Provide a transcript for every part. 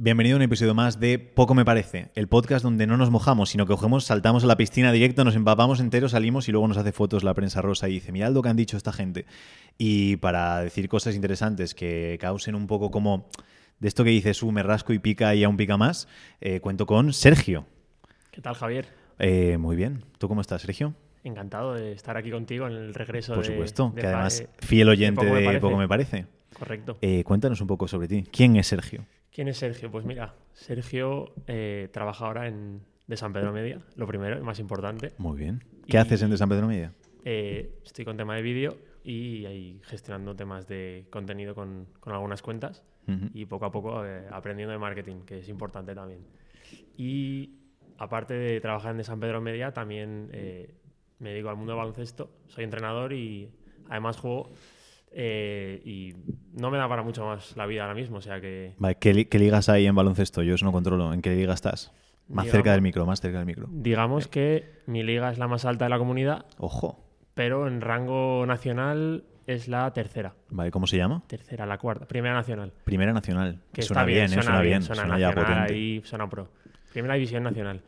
Bienvenido a un episodio más de Poco me parece, el podcast donde no nos mojamos, sino que cogemos, saltamos a la piscina directo, nos empapamos enteros, salimos y luego nos hace fotos la prensa rosa y dice, mira lo que han dicho esta gente. Y para decir cosas interesantes que causen un poco como de esto que dices, uh, me rasco y pica y aún pica más, eh, cuento con Sergio. ¿Qué tal, Javier? Eh, muy bien. ¿Tú cómo estás, Sergio? Encantado de estar aquí contigo en el regreso Por de- supuesto, de que además de- fiel oyente Poco de, Me Parece. Poco me parece. Correcto. Eh, cuéntanos un poco sobre ti. ¿Quién es Sergio? ¿Quién es Sergio? Pues mira, Sergio eh, trabaja ahora en de San Pedro Media, lo primero y más importante. Muy bien. ¿Qué Y- haces en De San Pedro Media? Eh, estoy con tema de vídeo y ahí gestionando temas de contenido con, con algunas cuentas y poco a poco eh, aprendiendo de marketing, que es importante también. Y aparte de trabajar en de San Pedro Media, también me dedico al mundo del baloncesto. Soy entrenador y además juego. Eh, y no me da para mucho más la vida ahora mismo, o sea que Vale, ¿qué, li- qué ligas hay en baloncesto? Yo eso no controlo. ¿En qué liga estás? Más Digamos- cerca del micro, más cerca del micro. digamos que mi liga es la más alta de la comunidad, Ojo. pero en rango nacional es la tercera. Vale, ¿cómo se llama? Tercera, la cuarta, primera nacional. Primera Nacional. Que suena bien, ¿eh? suena, suena bien, suena, suena ya nacional potente. ahí, suena pro. Primera división nacional.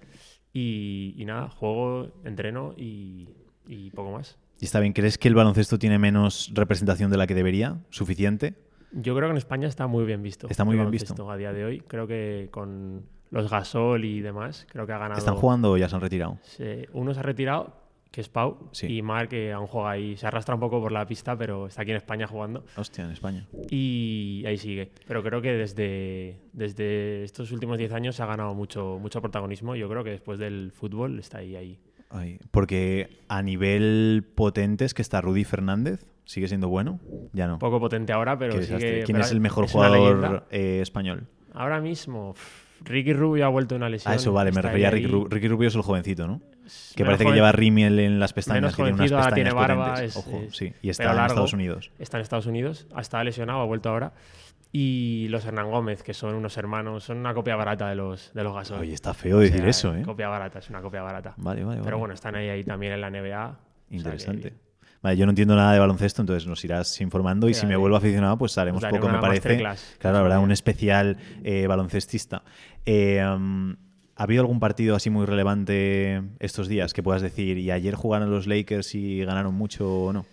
Y, y nada, juego, entreno y, y poco más. Y está bien, ¿crees que el baloncesto tiene menos representación de la que debería? ¿Suficiente? Yo creo que en España está muy bien visto. Está muy el bien visto. A día de hoy, creo que con los Gasol y demás, creo que ha ganado. ¿Están jugando o ya se han retirado? Se- uno se ha retirado, que es Pau, Sí. y Marc, que aún juega ahí. Se arrastra un poco por la pista, pero está aquí en España jugando. Hostia, en España. Y ahí sigue. Pero creo que desde, desde estos últimos 10 años se ha ganado mucho, mucho protagonismo. Yo creo que después del fútbol está ahí, ahí. Ay, porque a nivel potente es que está Rudy Fernández. ¿Sigue siendo bueno? Ya no. Poco potente ahora, pero que- ¿Quién pero es el mejor es jugador eh, español? Ahora mismo, Ricky Rubio ha vuelto una lesión. Ah, eso vale, me está refería a Ricky, Ru- Ricky Rubio. es el jovencito, ¿no? Que parece que lleva rímel en las pestañas, que tiene unas pestañas tiene barba, potentes. es- Ojo, sí. Y está pelo en largo. Estados Unidos. Está en Estados Unidos, ha estado lesionado, ha vuelto ahora. Y los Hernán Gómez, que son unos hermanos, son una copia barata de los, de los Gasol. Oye, está feo O decir eso, ¿eh? Copia barata, es una copia barata. Vale, vale, Pero vale. bueno, están ahí, ahí también en la NBA. o sea que- Interesante. Vale, yo no entiendo nada de baloncesto, entonces nos irás informando y si me eh, vuelvo aficionado, pues haremos poco, me parece. Claro, habrá un especial eh, baloncestista. Eh, um, ¿Ha habido algún partido así muy relevante estos días que puedas decir, y ayer jugaron los Lakers y ganaron mucho o no?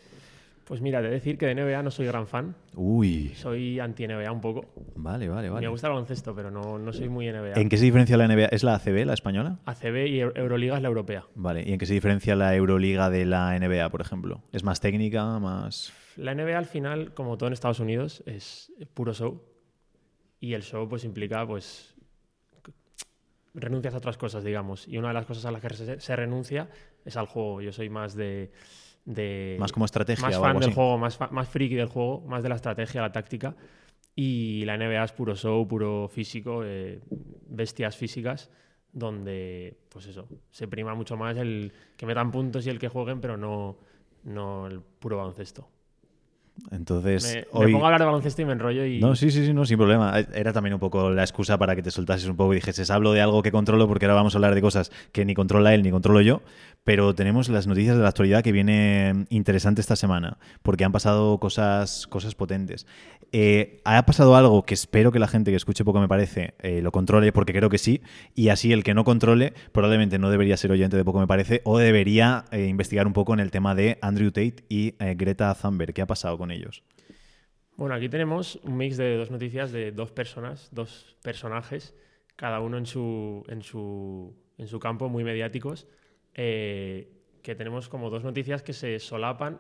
Pues mira, de decir que de NBA no soy gran fan. Uy, Soy anti-NBA un poco. vale, vale, vale. Me gusta el baloncesto, pero no, no soy muy NBA. ¿En qué se diferencia la NBA? ¿Es la ACB, la española? ACB y Eu- Euroliga es la europea. Vale, ¿y en qué se diferencia la Euroliga de la NBA, por ejemplo? ¿Es más técnica, más...? La NBA al final, como todo en Estados Unidos, es puro show. Y el show pues implica pues renuncias a otras cosas, digamos. Y una de las cosas a las que se, se renuncia es al juego. Yo soy más de... de Más como estrategia más o fan algo del así. juego, más, más friki del juego, más de la estrategia, la táctica. Y la NBA es puro show, puro físico, eh, bestias físicas, donde, pues eso, se prima mucho más el que metan puntos y el que jueguen, pero no, no el puro baloncesto. Entonces, Me, me hoy... pongo a hablar de baloncesto y me enrollo y... No, sí, sí, sí, no, sin problema. Era también un poco la excusa para que te soltases un poco y dijeses, hablo de algo que controlo porque ahora vamos a hablar de cosas que ni controla él ni controlo yo, pero tenemos las noticias de la actualidad que viene interesante esta semana, porque han pasado cosas, cosas potentes. Eh, ha pasado algo que espero que la gente que escuche poco me parece eh, lo controle, porque creo que sí, y así el que no controle probablemente no debería ser oyente de poco me parece, o debería eh, investigar un poco en el tema de Andrew Tate y Greta Thunberg. ¿Qué ha pasado con Bueno, aquí tenemos un mix de dos noticias de dos personas, dos personajes, cada uno en su, en su, en su campo muy mediáticos, eh, que tenemos como dos noticias que se solapan.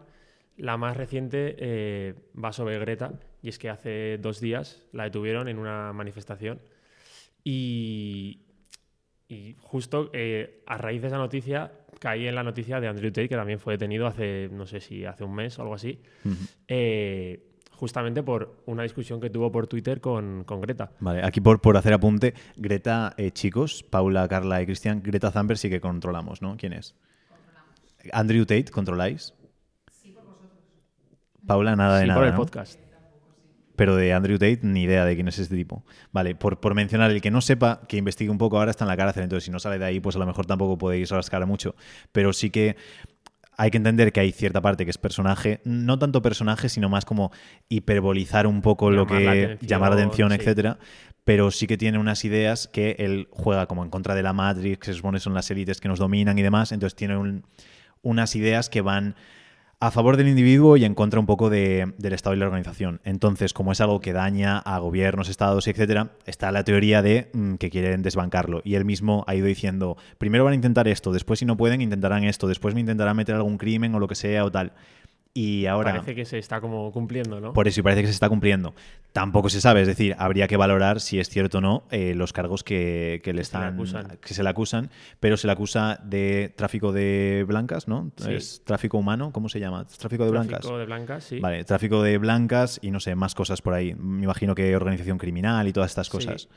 La más reciente eh, va sobre Greta, y es que hace dos días la detuvieron en una manifestación. Y, y justo eh, a raíz de esa noticia caí en la noticia de Andrew Tate, que también fue detenido hace, no sé si hace un mes o algo así, eh, justamente por una discusión que tuvo por Twitter con, con Greta. Vale, aquí por, por hacer apunte, Greta, eh, chicos, Paula, Carla y Cristian, Greta Thunberg sí que controlamos, ¿no? ¿Quién es? Andrew Tate, ¿controláis? Paula, nada de sí, nada. por el ¿no? podcast. Pero de Andrew Tate, ni idea de quién es este tipo. Vale, por, por mencionar, el que no sepa, que investigue un poco, ahora está en la cárcel, entonces si no sale de ahí, pues a lo mejor tampoco podéis rascar mucho. Pero sí que hay que entender que hay cierta parte que es personaje, no tanto personaje, sino más como hiperbolizar un poco lo Llamar que atención, llamar la atención, sí. etcétera. pero sí que tiene unas ideas que él juega como en contra de la Matrix, que se supone son las élites que nos dominan y demás, entonces tiene un- unas ideas que van a favor del individuo y en contra un poco de- del Estado y la organización. Entonces, como es algo que daña a gobiernos, estados, etcétera, está la teoría de mm, que quieren desbancarlo. Y él mismo ha ido diciendo, primero van a intentar esto, después si no pueden intentarán esto, después me intentarán meter algún crimen o lo que sea o tal. Y ahora... Parece que se está como cumpliendo, ¿no? Por eso y parece que se está cumpliendo. Tampoco se sabe, es decir, habría que valorar si es cierto o no eh, los cargos que, que le se le están acusan. que se le acusan, pero se le acusa de tráfico de blancas, ¿no? Sí. Es tráfico humano, ¿cómo se llama? Tráfico de blancas. Tráfico de blancas, sí. Vale, tráfico de blancas y no sé, más cosas por ahí. Me imagino que organización criminal y todas estas Sí.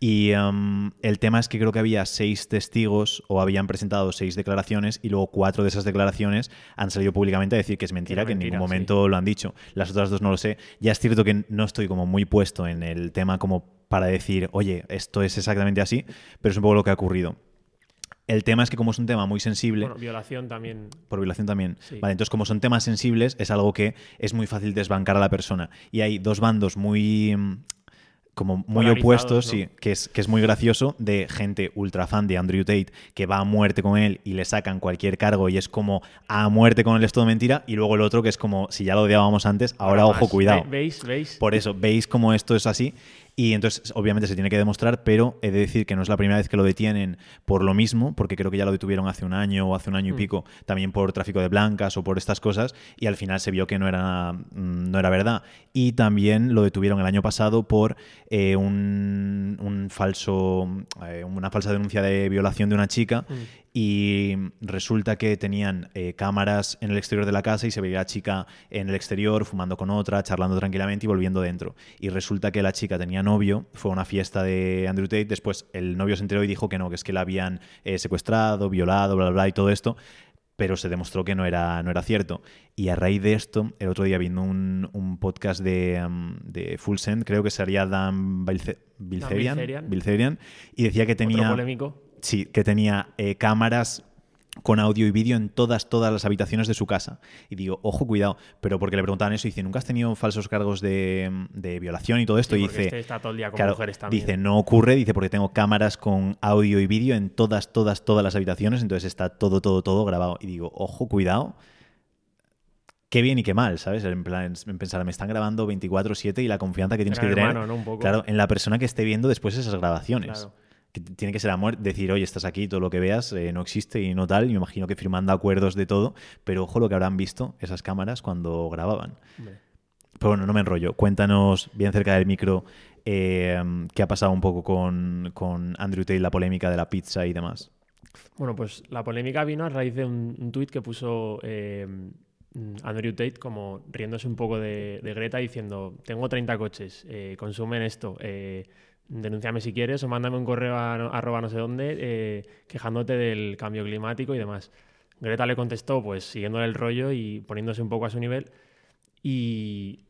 Y em, el tema es que creo que había seis testigos o habían presentado seis declaraciones y luego cuatro de esas declaraciones han salido públicamente a decir que es mentira, que en ningún sí. momento lo han dicho. Las otras dos no lo sé. Ya es cierto que no estoy como muy puesto en el tema como para decir, oye, esto es exactamente así, pero es un poco lo que ha ocurrido. El tema es que como es un tema muy sensible, Bueno, violación también. por violación también. Sí. Vale, entonces como son temas sensibles, es algo que es muy fácil desbancar a la persona. Y hay dos bandos muy como muy opuestos, ¿no? sí, que es, que es muy gracioso, de gente ultra fan de Andrew Tate que va a muerte con él y le sacan cualquier cargo y es como a muerte con él es todo mentira, y luego el otro que es como si ya lo odiábamos antes, ahora, ojo, más. cuidado. Ve- ¿Veis? ¿Veis? Por eso, veis cómo esto es así. Y entonces, obviamente, se tiene que demostrar, pero he de decir que no es la primera vez que lo detienen por lo mismo, porque creo que ya lo detuvieron hace un año o hace un año y Mm. pico, también por tráfico de blancas o por estas cosas, y al final se vio que no era, mm, no era verdad. Y también lo detuvieron el año pasado por eh, un, un falso, eh, una falsa denuncia de violación de una chica, Mm. Y resulta que tenían eh, cámaras en el exterior de la casa y se veía a la chica en el exterior fumando con otra, charlando tranquilamente y volviendo dentro. Y resulta que la chica tenía novio, fue a una fiesta de Andrew Tate, después el novio se enteró y dijo que no, que es que la habían eh, secuestrado, violado, bla, bla, bla y todo esto. Pero se demostró que no era, no era cierto. Y a raíz de esto, el otro día viendo un, un podcast de, um, de Full Send, creo que sería Dan Bilze- Bilzerian, Bilzerian. Y decía que Otro tenía polémico. Sí, que tenía eh, cámaras con audio y vídeo en todas, todas las habitaciones de su casa. Y digo, ojo, cuidado. Pero porque le preguntaban eso, dice, ¿nunca has tenido falsos cargos de, de violación y todo esto? Sí, y dice, este está todo el día con claro, mujeres también. dice, no ocurre, dice, porque tengo cámaras con audio y vídeo en todas, todas, todas las habitaciones, entonces está todo, todo, todo grabado. Y digo, ojo, cuidado. Qué bien y qué mal, ¿sabes? En plan, en pensar, me están grabando 24-7 y la confianza que tienes Gran que tener, hermano, ¿no? Un poco. claro, en la persona que esté viendo después esas grabaciones Claro. Que tiene que ser amor, decir, oye, estás aquí, todo lo que veas eh, no existe y no tal. Y me imagino que firmando acuerdos de todo, pero ojo lo que habrán visto esas cámaras cuando grababan. Pero bueno, no me enrollo. Cuéntanos bien cerca del micro eh, qué ha pasado un poco con, con Andrew Tate, la polémica de la pizza y demás. Bueno, pues la polémica vino a raíz de un, un tuit que puso eh, Andrew Tate como riéndose un poco de, de Greta diciendo, tengo 30 coches, eh, consumen esto, denúnciame si quieres o mándame un correo a no- arroba no sé dónde eh, quejándote del cambio climático y demás. Greta le contestó pues siguiéndole el rollo y poniéndose un poco a su nivel y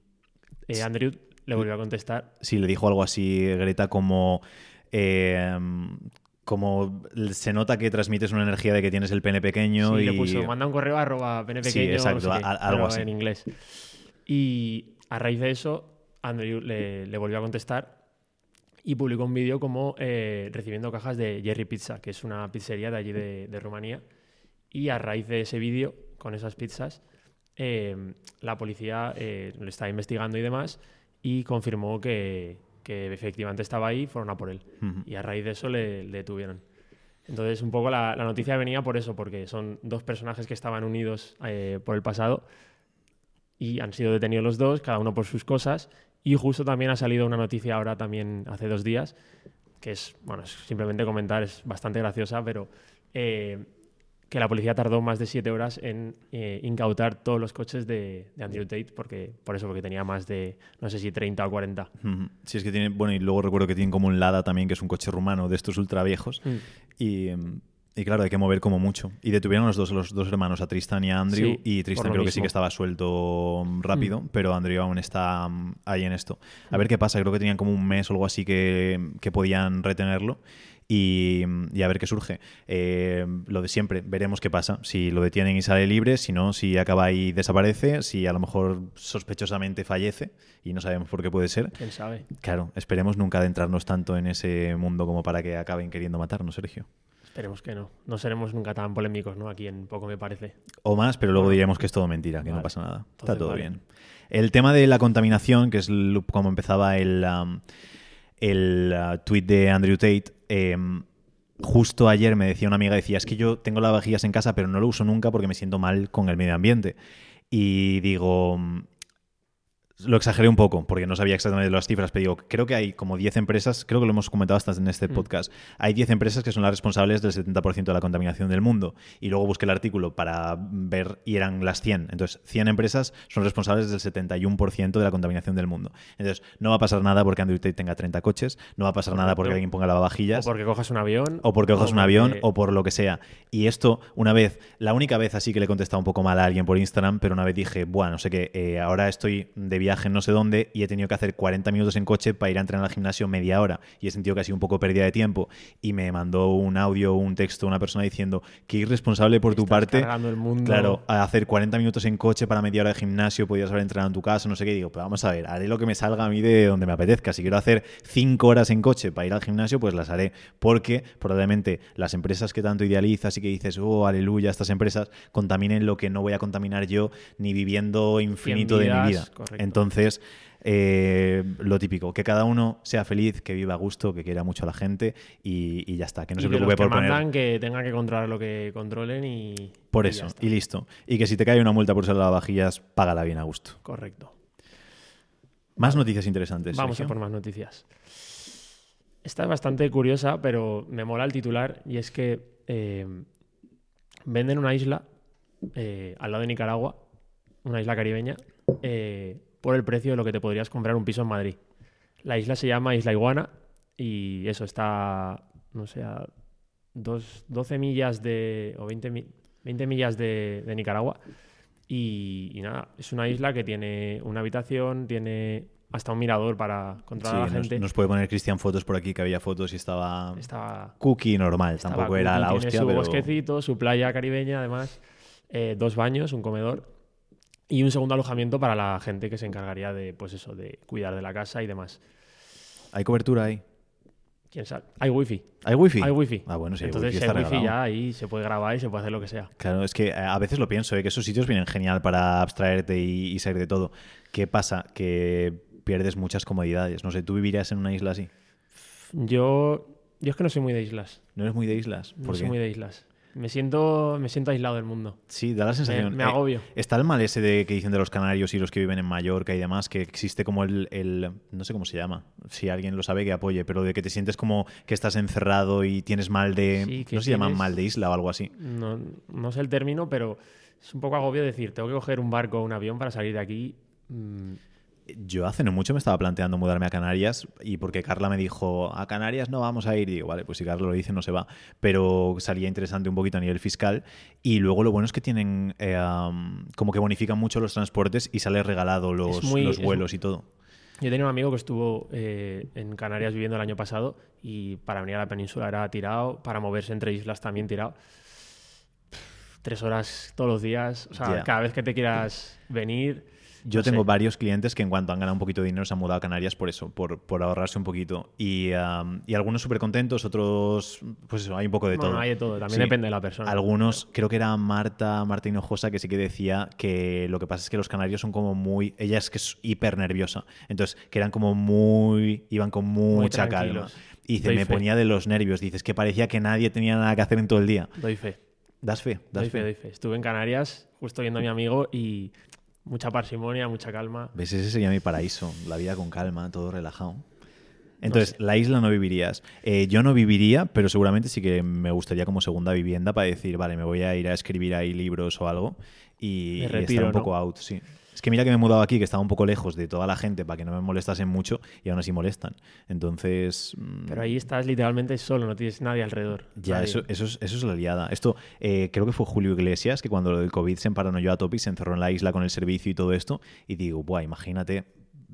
eh, Andrew le volvió a contestar Sí, le dijo algo así Greta como... eh, como se nota que transmites una energía de que tienes el pene pequeño Sí, y le puso, manda un correo arroba pene Sí, pequeño, no exacto, sé qué, a- algo así. en inglés. Y a raíz de eso, Andrew le, le volvió a contestar y publicó un vídeo como eh, recibiendo cajas de Jerry Pizza, que es una pizzería de allí de, de Rumanía. Y a raíz de ese vídeo, con esas pizzas, eh, la policía eh, lo estaba investigando y demás y confirmó que, que efectivamente estaba ahí y fueron a por él. Ujú. Y a raíz de eso le, le detuvieron. Entonces, un poco la, la noticia venía por eso, porque son dos personajes que estaban unidos eh, por el pasado y han sido detenidos los dos, cada uno por sus cosas. Y justo también ha salido una noticia ahora también hace dos días, que es, bueno, es simplemente comentar, es bastante graciosa, pero eh, que la policía tardó más de siete horas en eh, incautar todos los coches de, de Andrew Tate, porque, por eso, porque tenía más de, no sé si 30 o 40. Ujú. Sí, es que tiene, bueno, y luego recuerdo que tienen como un Lada también, que es un coche rumano de estos ultra viejos. Y, em, Y claro, hay que mover como mucho. Y detuvieron los dos, los dos hermanos, a Tristan y a Andrew. Sí, y Tristan creo que sí que estaba suelto mm, rápido, pero Andrew aún está mm, ahí en esto. A ver qué pasa. Creo que tenían como un mes o algo así que, que podían retenerlo. Y, y a ver qué surge. Eh, lo de siempre, veremos qué pasa. Si lo detienen y sale libre, si no, si acaba y desaparece, si a lo mejor sospechosamente fallece y no sabemos por qué puede ser. ¿Quién sabe? Claro, esperemos nunca adentrarnos tanto en ese mundo como para que acaben queriendo matarnos, Sergio. Esperemos que no. No seremos nunca tan polémicos, ¿no? Aquí en poco me parece. O más, pero luego diríamos que es todo mentira, que no pasa nada. Está todo vale. bien. El tema de la contaminación, que es como empezaba el, um, el uh, tweet de Andrew Tate, em, justo ayer me decía una amiga, decía, es que yo tengo lavavajillas en casa, pero no lo uso nunca porque me siento mal con el medio ambiente. Y digo, lo exageré un poco porque no sabía exactamente las cifras, pero digo, creo que hay como 10 empresas, creo que lo hemos comentado hasta en este Mm. podcast, hay 10 empresas que son las responsables del 70% de la contaminación del mundo. Y luego busqué el artículo para ver y eran las 100. Entonces, 100 empresas son responsables del 71% de la contaminación del mundo. Entonces, no va a pasar nada porque Andrew Tate tenga 30 coches, no va a pasar nada porque alguien ponga O lavavajillas. porque cojas un avión. O porque cojas un avión o por lo que sea. Y esto, una vez, la única vez así que le he contestado un poco mal a alguien por Instagram, pero una vez dije, bueno, no sé qué, eh, ahora estoy de viaje en no sé dónde y he tenido que hacer 40 minutos en coche para ir a entrenar al gimnasio media hora. Y he sentido que ha sido un poco pérdida de tiempo. Y me mandó un audio, un texto, una persona diciendo, qué irresponsable por tu parte. el mundo. Claro, a hacer 40 minutos en coche para media hora de gimnasio, podías haber entrenado en tu casa, no sé qué. Y digo, pero vamos a ver, haré lo que me salga a mí de donde me apetezca. Si quiero hacer 5 horas en coche para ir al gimnasio, pues las haré. Porque probablemente las empresas que tanto idealizas y que dices, oh, aleluya, estas empresas contaminen lo que no voy a contaminar yo ni viviendo infinito de mi vida. correcto. Entonces, eh, lo típico, que cada uno sea feliz, que viva a gusto, que quiera mucho a la gente y, y ya está. Que no y se los preocupe que por poner. mandan que tengan que controlar lo que controlen y. Por eso, y listo. Y que si te cae una multa por usar lavavajillas, págala bien a gusto. Correcto. Más noticias interesantes. Vamos a por más noticias. Esta es bastante curiosa, pero me mola el titular y es que eh, venden una isla eh, al lado de Nicaragua, una isla caribeña, eh, por el precio de lo que te podrías comprar un piso en Madrid. La isla se llama Isla Iguana y eso está, no sé, a dos- 12 millas de, o 20, mi- 20 millas de, de Nicaragua. Y, y nada, es una isla que tiene una habitación, tiene hasta un mirador para Sí, controlar a la gente. nos puede poner Cristian fotos por aquí, que había fotos y estaba Estaba, cookie normal. estaba Tampoco era la tiene hostia, su pero... bosquecito, su playa caribeña, además, eh, dos baños, un comedor y un segundo alojamiento para la gente que se encargaría de, pues eso, de cuidar de la casa y demás. ¿Hay cobertura ahí? ¿Quién sabe? Hay wifi. ¿Hay wifi? Hay wifi. Ah, bueno, sí, hay Entonces, wifi si está hay wifi regalado. ya ahí se puede grabar y se puede hacer lo que sea. Claro, es que eh, a veces lo pienso, ¿eh? que esos sitios vienen genial para abstraerte y, y salir de todo. ¿Qué pasa? Que pierdes muchas comodidades. No sé, ¿tú vivirías en una isla así? Yo, yo es que no soy muy de islas. ¿No eres muy de islas? No ¿Por soy qué? muy de islas. Me siento, me siento aislado del mundo. Sí, da la Me, sensación. me eh, agobio. Está el mal ese de que dicen de los canarios y los que viven en Mallorca y demás, que existe como el, el- no sé cómo se llama, si alguien lo sabe que apoye, pero de que te sientes como que estás encerrado y tienes mal de, Sí, que no se llama mal de isla o algo así. No, no sé el término, pero es un poco agobio decir, tengo que coger un barco o un avión para salir de aquí. Mm, Yo hace no mucho me estaba planteando mudarme a Canarias y porque Carla me dijo, a Canarias no vamos a ir. Digo, vale, pues si Carla lo dice no se va. Pero salía interesante un poquito a nivel fiscal. Y luego lo bueno es que tienen, eh, um, como que bonifican mucho los transportes y sale regalado los, muy- los vuelos y todo. Yo tenía un amigo que estuvo eh, en Canarias viviendo el año pasado y para venir a la península era tirado, para moverse entre islas también tirado. Tres horas todos los días, o sea, cada vez que te quieras venir. Yo no tengo sé. varios clientes que en cuanto han ganado un poquito de dinero se han mudado a Canarias por eso, por, por ahorrarse un poquito. Y, um, y algunos súper contentos, otros, pues eso, hay un poco de Bueno, todo. hay de todo, también Sí. depende de la persona. Algunos, creo que era Marta, Marta Hinojosa, que sí que decía que lo que pasa es que los canarios son como muy. Ella es que es hiper nerviosa. Entonces, que eran como muy. iban con mucha calma. Y dice, Doy me fe. ponía de los nervios. Dices que parecía que nadie tenía nada que hacer en todo el día. Doy fe. Das fe, das Doy fe, fe. doy fe. Estuve en Canarias justo viendo a mi amigo y mucha parsimonia, mucha calma. ¿Ves? Ese sería mi paraíso. La vida con calma, todo relajado. Entonces, la isla no vivirías. Eh, yo no viviría, pero seguramente sí que me gustaría como segunda vivienda para decir, vale, me voy a ir a escribir ahí libros o algo y, y estar un ¿no? poco out, sí. Es que mira que me he mudado aquí, que estaba un poco lejos de toda la gente para que no me molestasen mucho y aún así molestan. Entonces. mm, Pero ahí estás literalmente solo, no tienes nadie alrededor. Ya, Nadie. eso, eso, es, eso es la liada. Esto eh, creo que fue Julio Iglesias que cuando lo del COVID se emparanoyó a tope y se encerró en la isla con el servicio y todo esto. Y digo, buah, imagínate,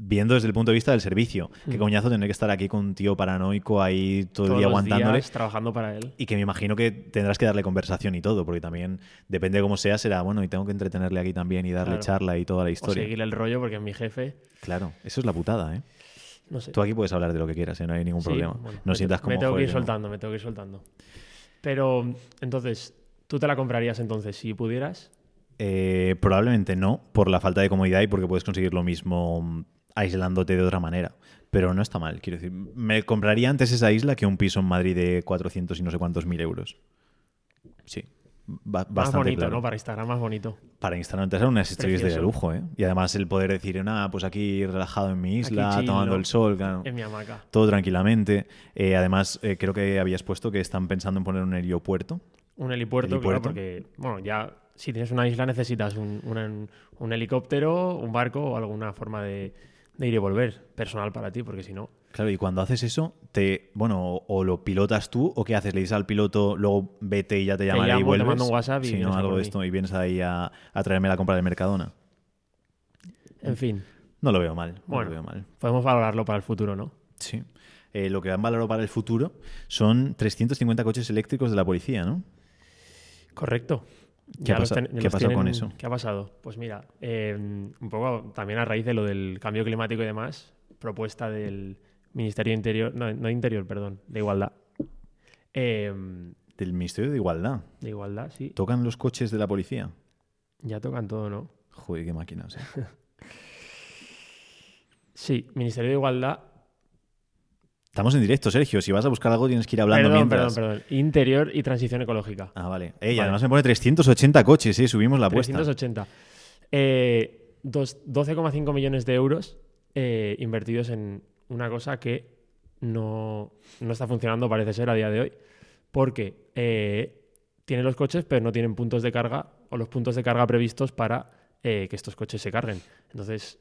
viendo desde el punto de vista del servicio, qué coñazo tener que estar aquí con un tío paranoico ahí todo el día aguantándole. días trabajando para él. Y que me imagino que tendrás que darle conversación y todo, porque también depende de cómo sea, será bueno y tengo que entretenerle aquí también y darle Claro. charla y toda la O historia. seguirle el rollo porque mi jefe, Claro, eso es la putada, ¿eh? no sé. Tú aquí puedes hablar de lo que quieras, ¿eh? no hay ningún Sí, problema. bueno, no sientas como me tengo que "Joder, ir no". soltando, me tengo que ir soltando. Pero entonces, ¿tú te la comprarías entonces si pudieras? Eh, probablemente no, por la falta de comodidad y porque puedes conseguir lo mismo aislándote de otra manera. Pero no está mal, quiero decir. Me compraría antes esa isla que un piso en Madrid de 400 y no sé cuántos mil euros. Sí, ba- Más bastante bonito, claro. ¿no? Para Instagram más bonito. Para Instagram te salen unas stories de lujo, ¿eh? Y además el poder decir, nada, pues aquí relajado en mi isla, chill, tomando ¿no? el sol, claro, En mi hamaca. todo tranquilamente. Eh, además, eh, creo que habías puesto que están pensando en poner un heliopuerto. Un helipuerto, Helipuerto. claro, porque, bueno, ya si tienes una isla necesitas un helicóptero, un barco o alguna forma de, de ir y volver personal para ti, porque si no, Claro, y cuando haces eso, te, bueno, o, lo pilotas tú, o qué haces, le dices al piloto, luego vete y ya te llamaré y llamo, te vuelves. mando un WhatsApp y Si no, algo de esto, y vienes ahí a, a traerme la compra del Mercadona. en fin, No lo veo mal, no Bueno. lo veo mal. podemos valorarlo para el futuro, ¿no? Sí. Eh, lo que han valorado para el futuro son 350 coches eléctricos de la policía, ¿no? Correcto. ¿Qué pasa- ten- qué con eso? ¿Qué ha pasado? Pues mira, eh, un poco también a raíz de lo del cambio climático y demás, propuesta del Ministerio de Interior, no, no de Interior, perdón, de Igualdad. Eh, Del Ministerio de Igualdad. de Igualdad, sí. ¿Tocan los coches de la policía? Ya tocan todo, ¿no? Joder, qué máquinas. eh. Sí, Ministerio de Igualdad. Estamos en directo, Sergio. Si vas a buscar algo tienes que ir hablando Perdón, mientras. perdón, perdón. Interior y transición ecológica. Ah, vale. Además me pone 380 coches, ¿eh? Subimos la apuesta. 380. Eh, dos- 12,5 millones de euros eh, invertidos en una cosa que no, no está funcionando, parece ser, a día de hoy. Porque eh, tienen los coches, pero no tienen puntos de carga o los puntos de carga previstos para eh, que estos coches se carguen. Entonces,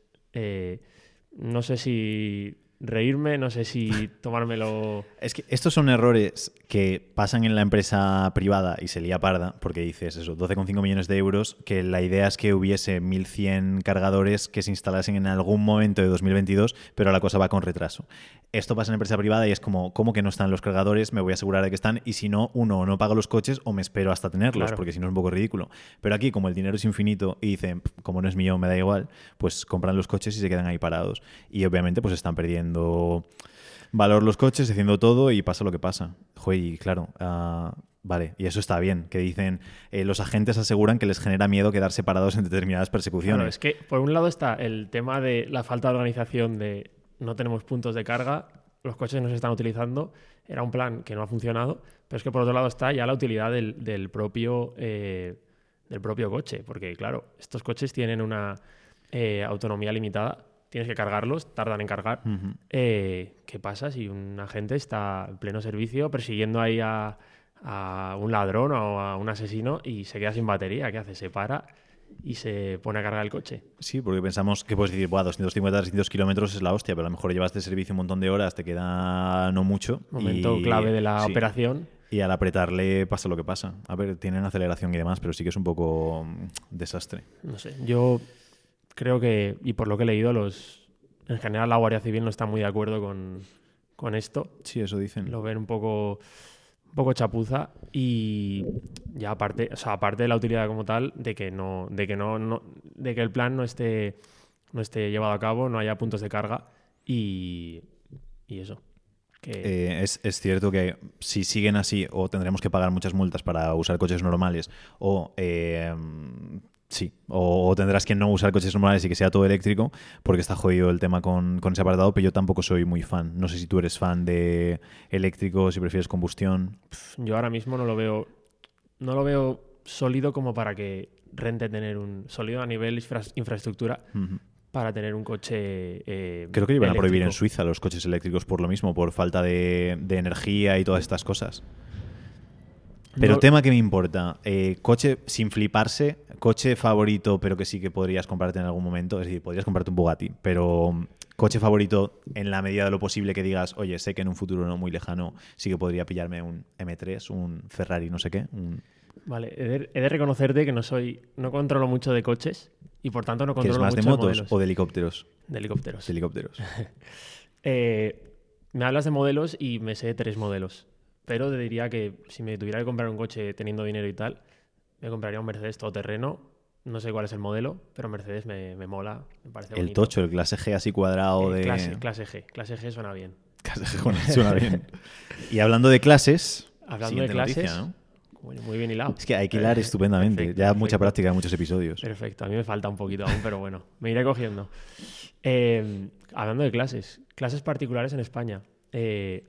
no sé si reírme, no sé si tomármelo. Es que estos son errores que pasan en la empresa privada y se lía parda, porque dices eso, 12,5 millones de euros, que la idea es que hubiese 1.100 cargadores que se instalasen en algún momento de 2022, pero la cosa va con retraso. Esto pasa en empresa privada y es como, ¿cómo que no están los cargadores? Me voy a asegurar de que están y si no, uno, o no pago los coches o me espero hasta tenerlos, Claro. porque si no es un poco ridículo. Pero aquí, como el dinero es infinito y dicen, "Pff, como no es mío, me da igual, pues compran los coches y se quedan ahí parados. Y obviamente pues están perdiendo valor los coches, haciendo todo y pasa lo que pasa. Y claro, ah, vale, y eso está bien, que dicen, eh, los agentes aseguran que les genera miedo quedar separados en determinadas persecuciones. Claro, es que por un lado está el tema de la falta de organización de no tenemos puntos de carga, los coches no se están utilizando, era un plan que no ha funcionado, pero es que por otro lado está ya la utilidad del, del propio, eh, del propio coche, porque claro, estos coches tienen una eh, autonomía limitada, tienes que cargarlos, tardan en cargar. Eh, ¿Qué pasa si un agente está en pleno servicio persiguiendo ahí a, a un ladrón o a un asesino y se queda sin batería? ¿Qué hace? Se para y se pone a cargar el coche. Sí, porque pensamos que puedes decir, Buah, 250, 300 kilómetros es la hostia, pero a lo mejor llevas de servicio un montón de horas, te queda no mucho. Momento y- clave de la sí. operación. Y al apretarle pasa lo que pasa. A ver, tienen aceleración y demás, pero sí que es un poco mm, desastre. No sé, yo creo que, y por lo que he leído, los en general la Guardia Civil no está muy de acuerdo con, con esto. Sí, eso dicen. Lo ven un poco, un poco chapuza y ya aparte, o sea, aparte de la utilidad como tal, de que no, de que no, no- de que el plan no esté, no esté llevado a cabo, no haya puntos de carga y, y eso. Que, Eh, es, es cierto que si siguen así, o tendremos que pagar muchas multas para usar coches normales, o eh, sí, o, o tendrás que no usar coches normales y que sea todo eléctrico, porque está jodido el tema con, con ese apartado, pero yo tampoco soy muy fan. No sé si tú eres fan de eléctricos, si prefieres combustión. yo ahora mismo no lo veo, no lo veo sólido como para que rente tener un sólido a nivel infra- infraestructura para tener un coche. eh, Creo que iban a prohibir en eléctrico. Suiza los coches eléctricos por lo mismo, por falta de, de energía y todas estas cosas. Pero No- tema que me importa, eh, coche sin fliparse, coche favorito, pero que sí que podrías comprarte en algún momento. Es decir, podrías comprarte un Bugatti, pero mm, coche favorito en la medida de lo posible que digas, oye, sé que en un futuro no muy lejano sí que podría pillarme un M3, un Ferrari, no sé qué. un- Vale, he de, he de reconocerte que no soy, no controlo mucho de coches y por tanto no ¿Que es controlo más de mucho motos modelos o de helicópteros? de helicópteros. De helicópteros. Eh, me hablas de modelos y me sé tres modelos, pero te diría que si me tuviera que comprar un coche teniendo dinero y tal, me compraría un Mercedes todoterreno. No sé cuál es el modelo, pero Mercedes me, me mola, me parece El bonito. tocho, el clase G así cuadrado Eh, de... clase, clase G. Clase G suena bien. Clase G, bueno, suena bien. Y hablando de clases... Hablando de clases, noticia, ¿no? muy, bien hilado. Es que hay que hilar estupendamente. perfecto, ya mucha práctica en muchos episodios. Perfecto, a mí me falta un poquito aún, pero bueno, me iré cogiendo. Eh, hablando de clases, clases particulares en España. Eh,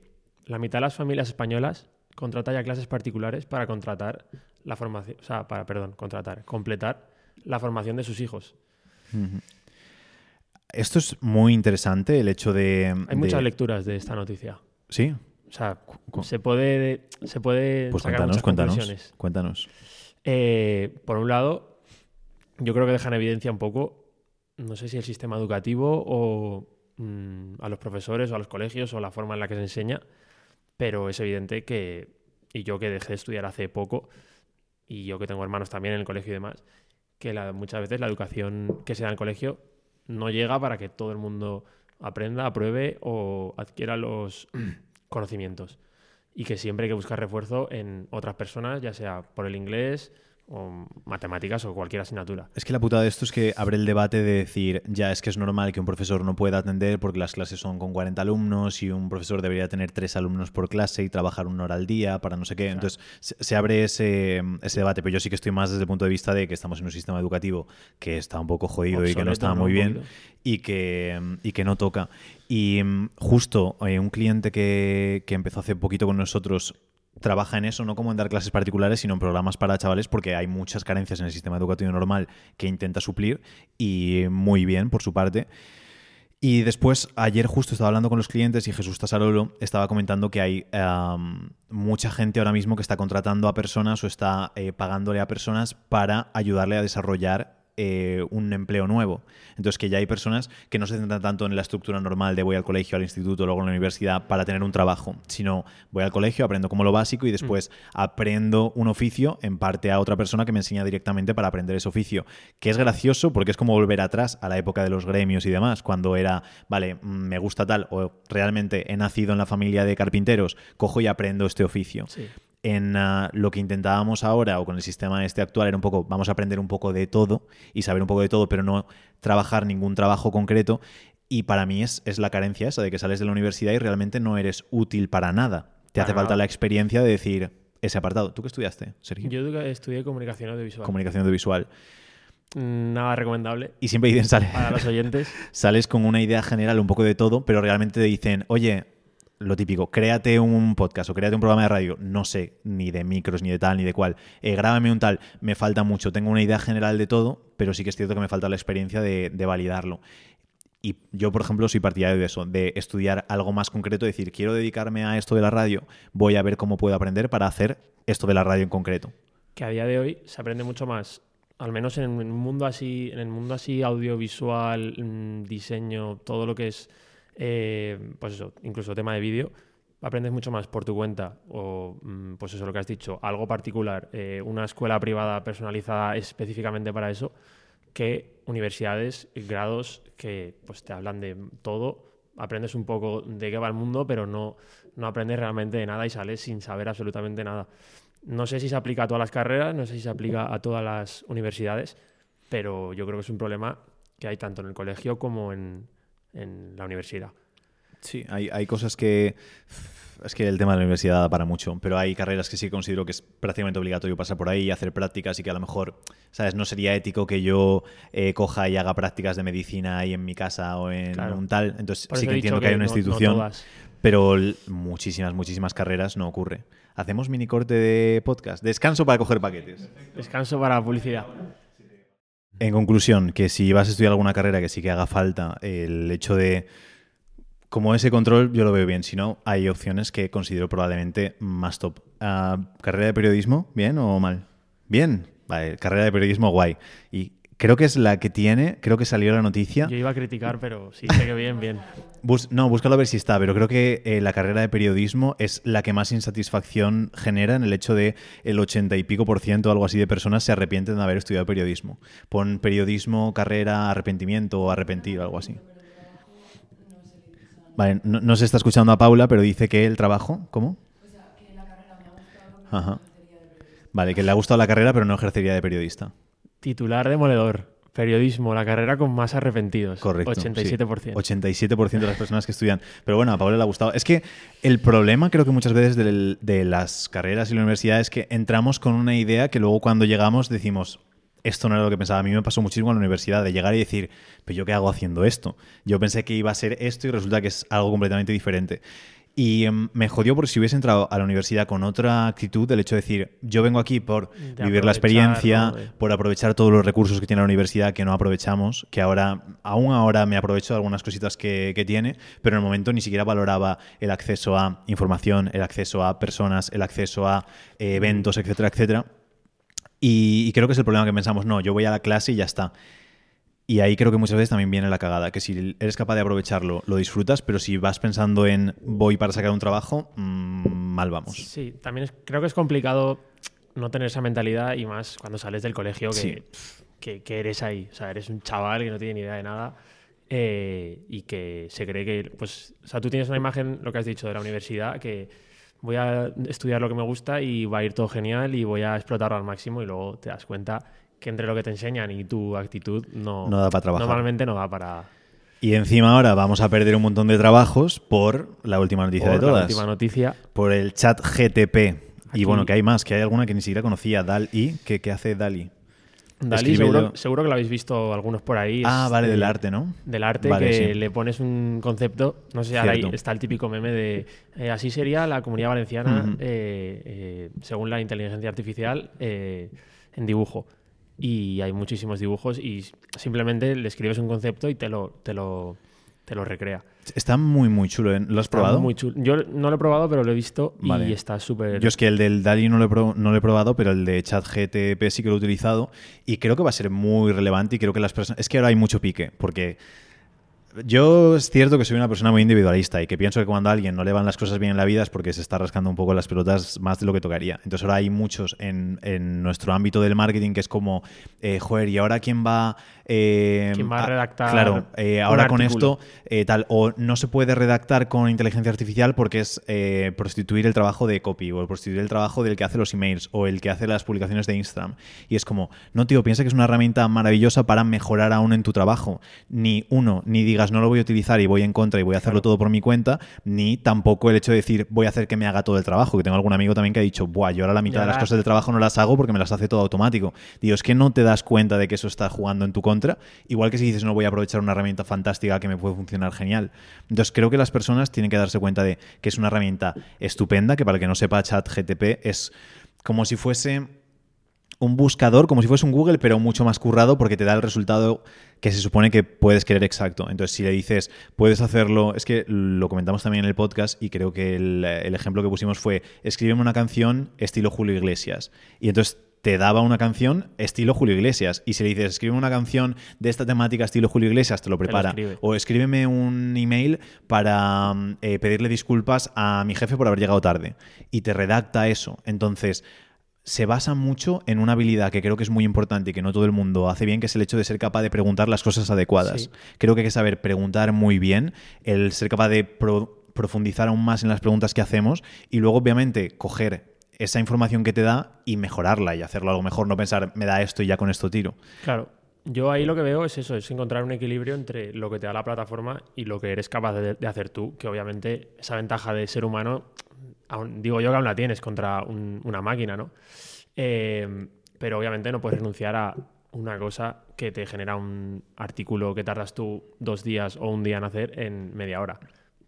la mitad de las familias españolas contrata ya clases particulares para contratar la formación, o sea, para, perdón, contratar, completar la formación de sus hijos. Esto es muy interesante, el hecho de... Hay de- muchas lecturas de esta noticia. Sí, O sea, se puede, se puede pues sacar cuéntanos, muchas cuéntanos, conclusiones. cuéntanos. Eh, por un lado, yo creo que deja en evidencia un poco, no sé si el sistema educativo o mm, a los profesores o a los colegios o la forma en la que se enseña, pero es evidente que, y yo que dejé de estudiar hace poco, y yo que tengo hermanos también en el colegio y demás, que la- muchas veces la educación que se da en el colegio no llega para que todo el mundo aprenda, apruebe o adquiera los conocimientos. Y que siempre hay que buscar refuerzo en otras personas, ya sea por el inglés o matemáticas o cualquier asignatura. Es que la putada de esto es que abre el debate de decir, ya es que es normal que un profesor no pueda atender porque las clases son con 40 alumnos y un profesor debería tener tres alumnos por clase y trabajar una hora al día para no sé qué. Entonces se, abre ese, ese debate, pero yo sí que estoy más desde el punto de vista de que estamos en un sistema educativo que está un poco jodido y que no está muy bien poquito. y que, y que no toca. Y mm, justo eh, un cliente que, que empezó hace poquito con nosotros trabaja en eso, no como en dar clases particulares, sino en programas para chavales, porque hay muchas carencias en el sistema educativo normal que intenta suplir y muy bien por su parte. Y después, ayer justo estaba hablando con los clientes y Jesús Tasarolo estaba comentando que hay mucha gente ahora mismo que está contratando a personas o está eh, pagándole a personas para ayudarle a desarrollar eh, un empleo nuevo. Entonces, que ya hay personas que no se centran tanto en la estructura normal de voy al colegio, al instituto, luego a la universidad para tener un trabajo, sino voy al colegio, aprendo como lo básico y después aprendo un oficio en parte a otra persona que me enseña directamente para aprender ese oficio. Que es gracioso porque es como volver atrás a la época de los gremios y demás, cuando era, vale, mm, me gusta tal o realmente he nacido en la familia de carpinteros, cojo y aprendo este oficio Sí. En ah, lo que intentábamos ahora o con el sistema este actual era un poco, vamos a aprender un poco de todo y saber un poco de todo, pero no trabajar ningún trabajo concreto. Y para mí es, es la carencia esa de que sales de la universidad y realmente no eres útil para nada. Te Para hace falta la experiencia de decir ese apartado. ¿Tú qué estudiaste, Sergio? Yo estudié comunicación audiovisual. Comunicación audiovisual. Nada recomendable Y siempre dicen, sale, para los oyentes. sales con una idea general un poco de todo, pero realmente te dicen, oye, lo típico, créate un podcast o créate un programa de radio, no sé ni de micros, ni de tal, ni de cual, eh, grábame un tal, me falta mucho, tengo una idea general de todo, pero sí que es cierto que me falta la experiencia de, de validarlo. Y yo, por ejemplo, soy partidario de eso, de estudiar algo más concreto, decir, quiero dedicarme a esto de la radio, voy a ver cómo puedo aprender para hacer esto de la radio en concreto. que a día de hoy se aprende mucho más, al menos en un mundo así, en el mundo así audiovisual, mm, diseño, todo lo que es, eh, pues eso, incluso tema de vídeo, aprendes mucho más por tu cuenta o, mm, pues eso, lo que has dicho, algo particular, eh, una escuela privada personalizada específicamente para eso, que universidades, grados que pues te hablan de todo, aprendes un poco de qué va el mundo, pero no, no aprendes realmente de nada y sales sin saber absolutamente nada. No sé si se aplica a todas las carreras, no sé si se aplica a todas las universidades, pero yo creo que es un problema que hay tanto en el colegio como en, en la universidad. Sí, hay, hay cosas que... Es que el tema de la universidad da para mucho, pero hay carreras que sí considero que es prácticamente obligatorio pasar por ahí y hacer prácticas y que a lo mejor, ¿sabes? No sería ético que yo eh, coja y haga prácticas de medicina ahí en mi casa o en Claro. un tal. Entonces Por sí que entiendo que, hay una no- institución, pero muchísimas, muchísimas carreras no ocurre. Hacemos mini corte de podcast. Descanso para coger paquetes. Descanso para publicidad. En conclusión, que si vas a estudiar alguna carrera que sí que haga falta, el hecho de. Como ese control, yo lo veo bien. Si no, hay opciones que considero probablemente más top. Ah, ¿Carrera de periodismo? ¿Bien o mal? Bien. Vale, carrera de periodismo guay. Y creo que es la que tiene, creo que salió la noticia. Yo iba a criticar, pero sí, sé que bien, bien. no, búscalo a ver si está, pero creo que eh, la carrera de periodismo es la que más insatisfacción genera en el hecho de el 80 y pico por ciento o algo así de personas se arrepienten de haber estudiado periodismo. Pon periodismo, carrera, arrepentimiento o arrepentido, algo así. Vale, no, se está escuchando a Paula, pero dice que el trabajo, ¿cómo? Ajá. Vale, que le ha gustado la carrera, pero no ejercería de periodista. Titular demoledor. Periodismo, la carrera con más arrepentidos. Correcto. 87%. 87% de las personas que estudian. Pero bueno, a Pablo le ha gustado. Es que el problema creo que muchas veces de, las carreras y la universidad es que entramos con una idea que luego cuando llegamos decimos, esto no era lo que pensaba. A mí me pasó muchísimo en la universidad de llegar y decir, pero yo qué hago haciendo esto. Yo pensé que iba a ser esto y resulta que es algo completamente diferente. Y em, me jodió porque si hubiese entrado a la universidad con otra actitud, del hecho de decir, yo vengo aquí por vivir la experiencia, por aprovechar todos los recursos que tiene la universidad que no aprovechamos, que ahora, aún ahora me aprovecho de algunas cositas que, tiene, pero en el momento ni siquiera valoraba el acceso a información, el acceso a personas, el acceso a eh, eventos, etcétera, etcétera. y creo que es el problema que pensamos, no, yo voy a la clase y ya está. Y ahí creo que muchas veces también viene la cagada, que si eres capaz de aprovecharlo, lo disfrutas, pero si vas pensando en voy para sacar un trabajo, mm, mal vamos. Sí, también creo que es complicado no tener esa mentalidad y más cuando sales del colegio que, que, eres ahí. O sea, eres un chaval que no tiene ni idea de nada eh, y que se cree que, pues, o sea, tú tienes una imagen, lo que has dicho, de la universidad, que voy a estudiar lo que me gusta y va a ir todo genial y voy a explotarlo al máximo y luego te das cuenta que entre lo que te enseñan y tu actitud no, no da para trabajar. Normalmente no da para... Y encima ahora vamos a perder un montón de trabajos por la última noticia de todas. La última noticia. Por el chat GTP. Y bueno, que hay más, que hay alguna que ni siquiera conocía, DAL-I, que, que hace DALI. Dalí, seguro, seguro, que lo habéis visto algunos por ahí. Ah, vale, del arte, ¿no? Del arte, que le pones un concepto, no sé, ahí está el típico meme de eh, así sería la comunidad valenciana eh, eh, según la inteligencia artificial en dibujo y hay muchísimos dibujos y simplemente le escribes un concepto y te lo, te lo, te lo recrea. Está muy, muy chulo. ¿eh? ¿Lo has probado? Muy chulo. Yo no lo he probado, pero lo he visto y está súper... Yo es que el del DALI no lo, he no lo he probado, pero el de ChatGTP sí que lo he utilizado y creo que va a ser muy relevante y creo que las personas... Es que ahora hay mucho pique, porque yo es cierto que soy una persona muy individualista y que pienso que cuando a alguien no le van las cosas bien en la vida es porque se está rascando un poco las pelotas más de lo que tocaría. Entonces ahora hay muchos en, en nuestro ámbito del marketing que es como, eh, joder, ¿y ahora quién va eh, ¿Quién va a redactar? Claro, eh, ahora con esto, eh, tal, o no se puede redactar con inteligencia artificial porque es prostituir el trabajo de copy, o prostituir el trabajo del que hace los emails, o el que hace las publicaciones de Instagram. Y es como, no, tío, piensa que es una herramienta maravillosa para mejorar aún en tu trabajo. Ni uno, ni digas no lo voy a utilizar y voy en contra y voy a hacerlo todo por mi cuenta, ni tampoco el hecho de decir voy a hacer que me haga todo el trabajo. Que tengo algún amigo también que ha dicho, Buah, yo ahora la mitad de las cosas de trabajo no las hago porque me las hace todo automático. Digo, es que no te das cuenta de que eso está jugando en tu contra igual que si dices no voy a aprovechar una herramienta fantástica que me puede funcionar genial. Entonces creo que las personas tienen que darse cuenta de que es una herramienta estupenda, que para el que no sepa ChatGTP es como si fuese un buscador, como si fuese un Google, pero mucho más currado porque te da el resultado que se supone que puedes querer exacto. Entonces, si le dices, puedes hacerlo, es que lo comentamos también en el podcast y creo que el, el ejemplo que pusimos fue, escríbeme una canción estilo Julio Iglesias. Y entonces te daba una canción estilo Julio Iglesias. Y si le dices, escribe una canción de esta temática estilo Julio Iglesias, te lo prepara. o escríbeme un email para mm, eh, pedirle disculpas a mi jefe por haber llegado tarde. Y te redacta eso. Entonces, se basa mucho en una habilidad que creo que es muy importante y que no todo el mundo hace bien, que es el hecho de ser capaz de preguntar las cosas adecuadas. Creo que hay que saber preguntar muy bien, el ser capaz de profundizar aún más en las preguntas que hacemos y luego obviamente coger esa información que te da y mejorarla y hacerlo algo mejor, no pensar, me da esto y ya con esto tiro. Claro. Yo ahí lo que veo es eso, es encontrar un equilibrio entre lo que te da la plataforma y lo que eres capaz de, hacer tú, que obviamente esa ventaja de ser humano, digo yo que aún la tienes contra una máquina, ¿no? Eh, pero obviamente no puedes renunciar a una cosa que te genera un artículo que tardas tú dos días o un día en hacer en media hora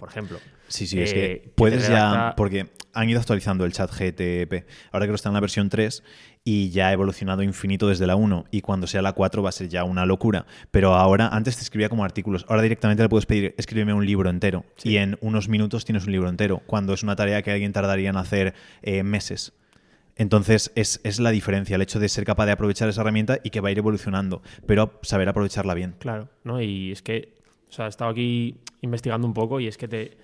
por ejemplo. Sí, sí, es que eh, puedes ya, porque han ido actualizando el chat GTP, ahora que lo está en la versión 3 y ya ha evolucionado infinito desde la 1 y cuando sea la 4 va a ser ya una locura, pero ahora antes te escribía como artículos, ahora directamente le puedes pedir escríbeme un libro entero y en unos minutos tienes un libro entero, cuando es una tarea que alguien tardaría en hacer eh, meses. Entonces es, es la diferencia, el hecho de ser capaz de aprovechar esa herramienta y que va a ir evolucionando, pero saber aprovecharla bien. Claro, ¿no? Y es que, o sea, he estado aquí investigando un poco y es que te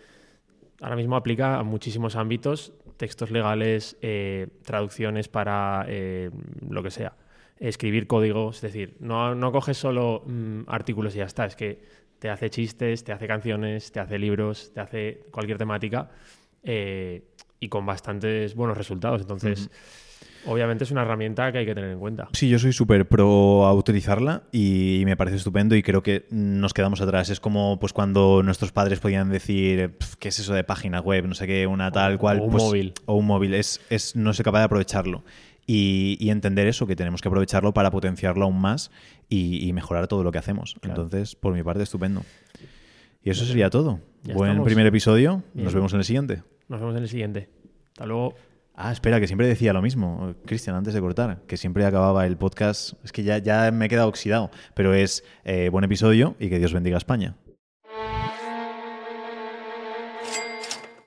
ahora mismo aplica a muchísimos ámbitos, textos legales, eh, traducciones para eh, lo que sea, escribir códigos, es decir, no, no coges solo mm, artículos y ya está, es que te hace chistes, te hace canciones, te hace libros, te hace cualquier temática eh, y con bastantes buenos resultados. Entonces, obviamente es una herramienta que hay que tener en cuenta. Sí, yo soy súper pro a utilizarla y me parece estupendo y creo que nos quedamos atrás. Es como pues cuando nuestros padres podían decir, "Pf, ¿qué es eso de página web? No sé qué, una tal cual. o un pues- móvil. O un móvil. Es, es no ser capaz de aprovecharlo. Y, y entender eso, que tenemos que aprovecharlo para potenciarlo aún más y, y mejorar todo lo que hacemos. Claro. Entonces, por mi parte, estupendo. Y eso sería todo. Ya Buen estamos. primer episodio. Bien. Nos vemos en el siguiente. Nos vemos en el siguiente. Hasta luego. Ah, espera, que siempre decía lo mismo, Cristian, antes de cortar, que siempre acababa el podcast, es que ya, ya me he quedado oxidado, pero es eh, buen episodio y que Dios bendiga a España.